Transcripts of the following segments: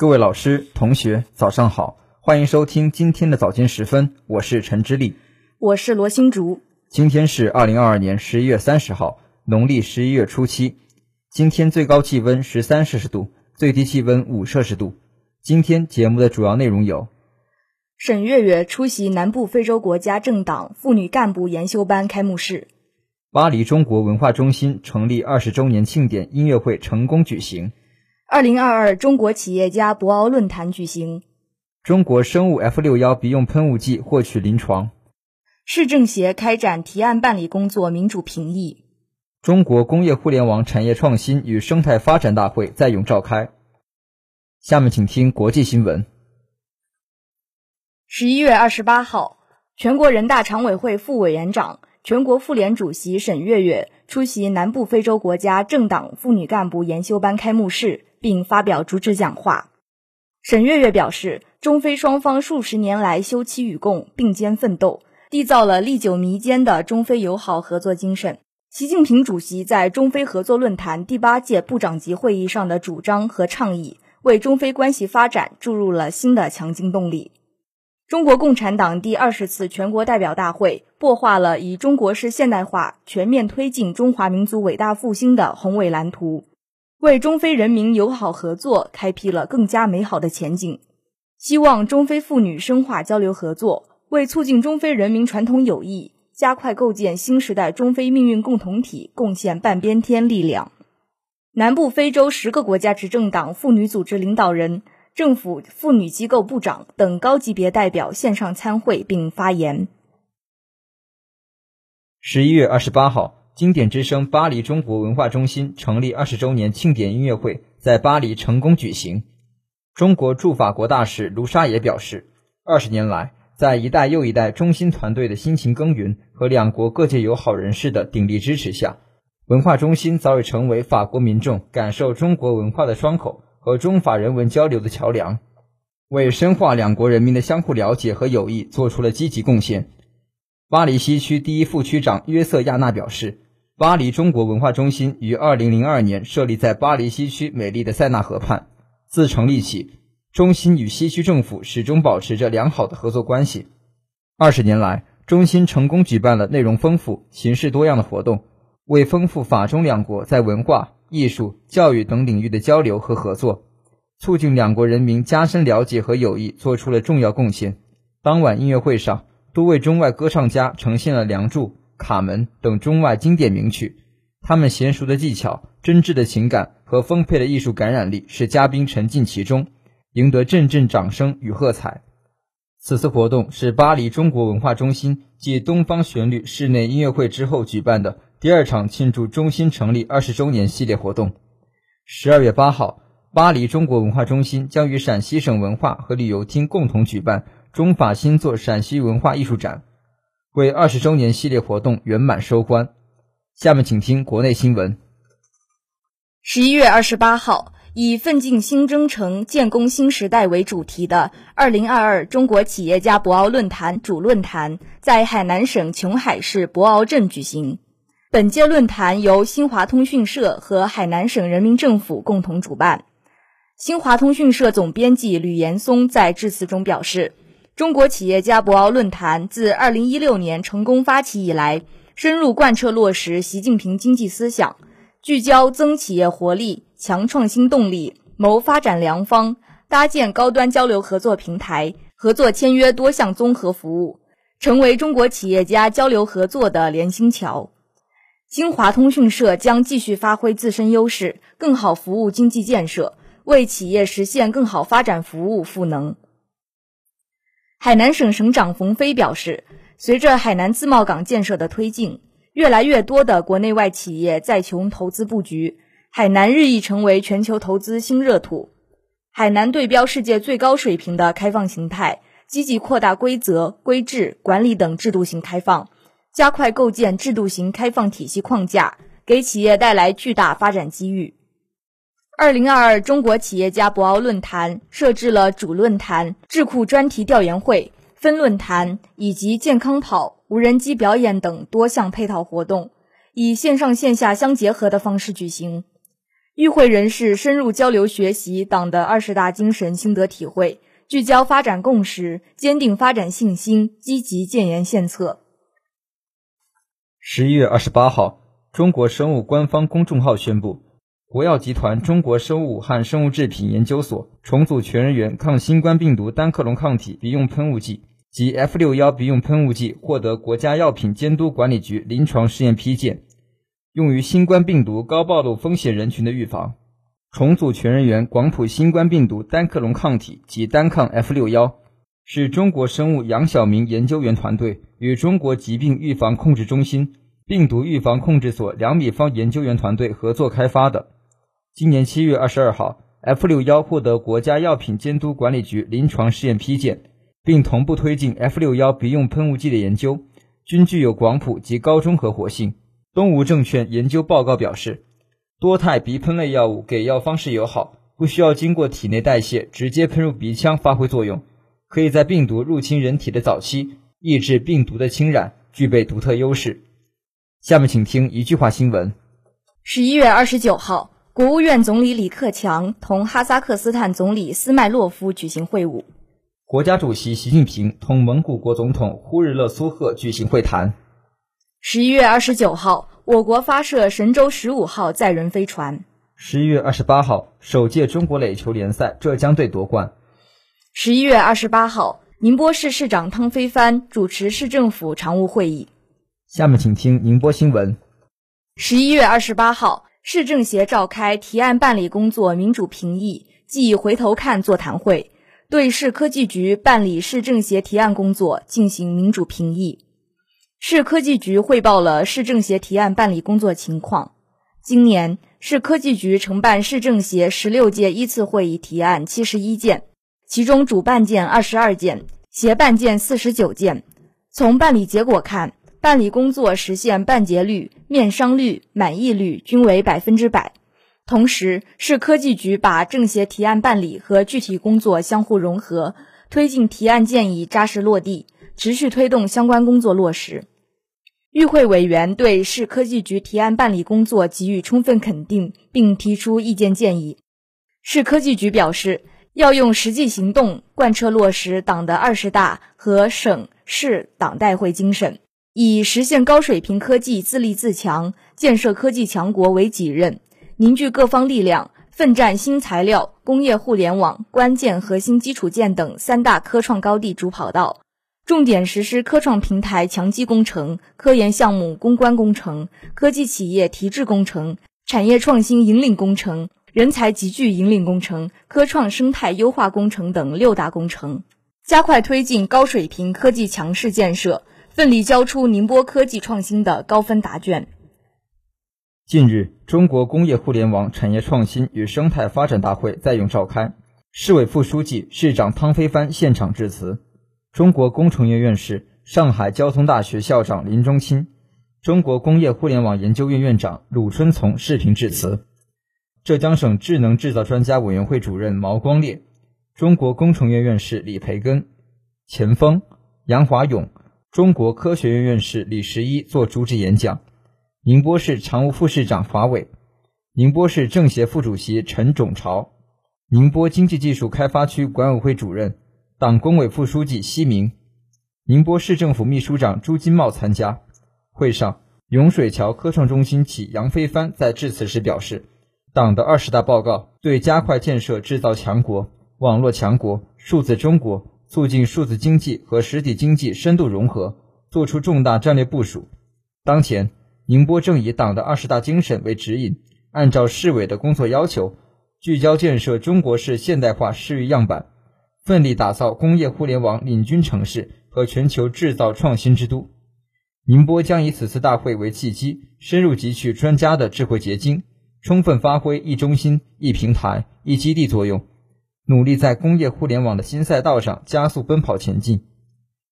各位老师、同学，早上好，欢迎收听今天的早间时分，我是陈之力，我是罗新竹。今天是二零二二年十一月三十号，农历十一月初七。今天最高气温十三摄氏度，最低气温五摄氏度。今天节目的主要内容有：沈月月出席南部非洲国家政党妇女干部研修班开幕式；巴黎中国文化中心成立二十周年庆典音乐会成功举行；二零二二中国企业家博鳌论坛举行；中国生物 F 六幺鼻用喷雾剂获取临床；市政协开展提案办理工作民主评议。中国工业互联网产业创新与生态发展大会在永召开。下面请听国际新闻。十一月二十八号，全国人大常委会副委员长、全国妇联主席沈月月出席南部非洲国家政党妇女干部研修班开幕式，并发表主旨讲话。沈月月表示，中非双方数十年来休戚与共、并肩奋斗，缔造了历久弥坚的中非友好合作精神。习近平主席在中非合作论坛第八届部长级会议上的主张和倡议，为中非关系发展注入了新的强劲动力。中国共产党第二十次全国代表大会擘画了以中国式现代化全面推进中华民族伟大复兴的宏伟蓝图，为中非人民友好合作开辟了更加美好的前景。希望中非妇女深化交流合作，为促进中非人民传统友谊。加快构建新时代中非命运共同体，贡献半边天力量。南部非洲十个国家执政党妇女组织领导人、政府妇女机构部长等高级别代表线上参会并发言。十一月二十八号，经典之声巴黎中国文化中心成立二十周年庆典音乐会在巴黎成功举行。中国驻法国大使卢沙也表示，二十年来。在一代又一代中心团队的辛勤耕耘和两国各界友好人士的鼎力支持下，文化中心早已成为法国民众感受中国文化的窗口和中法人文交流的桥梁，为深化两国人民的相互了解和友谊做出了积极贡献。巴黎西区第一副区长约瑟亚纳表示，巴黎中国文化中心于2002年设立在巴黎西区美丽的塞纳河畔，自成立起。中心与西区政府始终保持着良好的合作关系。二十年来，中心成功举办了内容丰富、形式多样的活动，为丰富法中两国在文化艺术、教育等领域的交流和合作，促进两国人民加深了解和友谊做出了重要贡献。当晚音乐会上，多位中外歌唱家呈现了《梁祝》《卡门》等中外经典名曲，他们娴熟的技巧、真挚的情感和丰沛的艺术感染力，使嘉宾沉浸其中。赢得阵阵掌声与喝彩。此次活动是巴黎中国文化中心继东方旋律室内音乐会之后举办的第二场庆祝中心成立二十周年系列活动。十二月八号，巴黎中国文化中心将与陕西省文化和旅游厅共同举办中法新作陕西文化艺术展，为二十周年系列活动圆满收官。下面请听国内新闻。十一月二十八号。以“奋进新征程，建功新时代”为主题的2022中国企业家博鳌论坛主论坛在海南省琼海市博鳌镇举行。本届论坛由新华通讯社和海南省人民政府共同主办。新华通讯社总编辑吕岩松在致辞中表示：“中国企业家博鳌论坛自2016年成功发起以来，深入贯彻落实习近平经济思想，聚焦增企业活力。”强创新动力，谋发展良方，搭建高端交流合作平台，合作签约多项综合服务，成为中国企业家交流合作的连心桥。新华通讯社将继续发挥自身优势，更好服务经济建设，为企业实现更好发展服务赋能。海南省省长冯飞表示，随着海南自贸港建设的推进，越来越多的国内外企业在琼投资布局。海南日益成为全球投资新热土。海南对标世界最高水平的开放形态，积极扩大规则、规制、管理等制度型开放，加快构建制度型开放体系框架，给企业带来巨大发展机遇。二零二二中国企业家博鳌论坛设置了主论坛、智库专题调研会、分论坛以及健康跑、无人机表演等多项配套活动，以线上线下相结合的方式举行。与会人士深入交流学习党的二十大精神心得体会，聚焦发展共识，坚定发展信心，积极建言献策。十一月二十八号，中国生物官方公众号宣布，国药集团中国生物武汉生物制品研究所重组全人源抗新冠病毒单克隆抗体鼻用喷雾剂及 F 六幺鼻用喷雾剂获得国家药品监督管理局临床试验批件。用于新冠病毒高暴露风险人群的预防，重组全人源广谱新冠病毒单克隆抗体及单抗 F 六幺，是中国生物杨晓明研究员团队与中国疾病预防控制中心病毒预防控制所两米方研究员团队合作开发的。今年七月二十二号，F 六幺获得国家药品监督管理局临床试验批件，并同步推进 F 六幺鼻用喷雾剂的研究，均具有广谱及高中和活性。东吴证券研究报告表示，多肽鼻喷类药物给药方式友好，不需要经过体内代谢，直接喷入鼻腔发挥作用，可以在病毒入侵人体的早期抑制病毒的侵染，具备独特优势。下面请听一句话新闻：十一月二十九号，国务院总理李克强同哈萨克斯坦总理斯麦洛夫举行会晤；国家主席习近平同蒙古国总统呼日勒苏赫举行会谈。十一月二十九号，我国发射神舟十五号载人飞船。十一月二十八号，首届中国垒球联赛浙江队夺冠。十一月二十八号，宁波市市长汤飞帆主持市政府常务会议。下面请听宁波新闻。十一月二十八号，市政协召开提案办理工作民主评议暨回头看座谈会，对市科技局办理市政协提案工作进行民主评议。市科技局汇报了市政协提案办理工作情况。今年，市科技局承办市政协十六届一次会议提案七十一件，其中主办件二十二件，协办件四十九件。从办理结果看，办理工作实现办结率、面商率、满意率均为百分之百。同时，市科技局把政协提案办理和具体工作相互融合，推进提案建议扎实落地，持续推动相关工作落实。与会委员对市科技局提案办理工作给予充分肯定，并提出意见建议。市科技局表示，要用实际行动贯彻落实党的二十大和省市党代会精神，以实现高水平科技自立自强、建设科技强国为己任，凝聚各方力量，奋战新材料、工业互联网、关键核心基础建等三大科创高地主跑道。重点实施科创平台强基工程、科研项目攻关工程、科技企业提质工程、产业创新引领工程、人才集聚引领工程、科创生态优化工程等六大工程，加快推进高水平科技强市建设，奋力交出宁波科技创新的高分答卷。近日，中国工业互联网产业创新与生态发展大会在永召开，市委副书记、市长汤飞帆现场致辞。中国工程院院士、上海交通大学校长林中钦，中国工业互联网研究院院长鲁春从视频致辞。浙江省智能制造专家委员会主任毛光烈，中国工程院院士李培根、钱锋、杨华勇，中国科学院院士李十一做主旨演讲。宁波市常务副市长华伟，宁波市政协副主席陈种潮，宁波经济技术开发区管委会主任。党工委副书记西明，宁波市政府秘书长朱金茂参加会上。永水桥科创中心企杨飞帆在致辞时表示，党的二十大报告对加快建设制造强国、网络强国、数字中国，促进数字经济和实体经济深度融合，作出重大战略部署。当前，宁波正以党的二十大精神为指引，按照市委的工作要求，聚焦建设中国式现代化市域样板。奋力打造工业互联网领军城市和全球制造创新之都。宁波将以此次大会为契机，深入汲取专家的智慧结晶，充分发挥一中心、一平台、一基地作用，努力在工业互联网的新赛道上加速奔跑前进。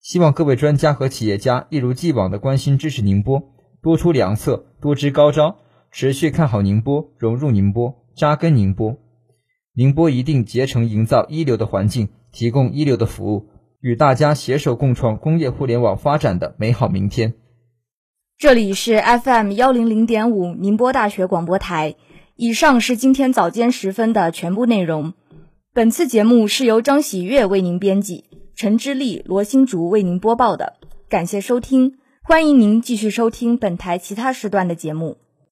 希望各位专家和企业家一如既往的关心支持宁波，多出良策，多支高招，持续看好宁波，融入宁波，扎根宁波。宁波一定竭诚营造一流的环境。提供一流的服务，与大家携手共创工业互联网发展的美好明天。这里是 FM 幺零零点五宁波大学广播台，以上是今天早间时分的全部内容。本次节目是由张喜悦为您编辑，陈之丽、罗新竹为您播报的。感谢收听，欢迎您继续收听本台其他时段的节目。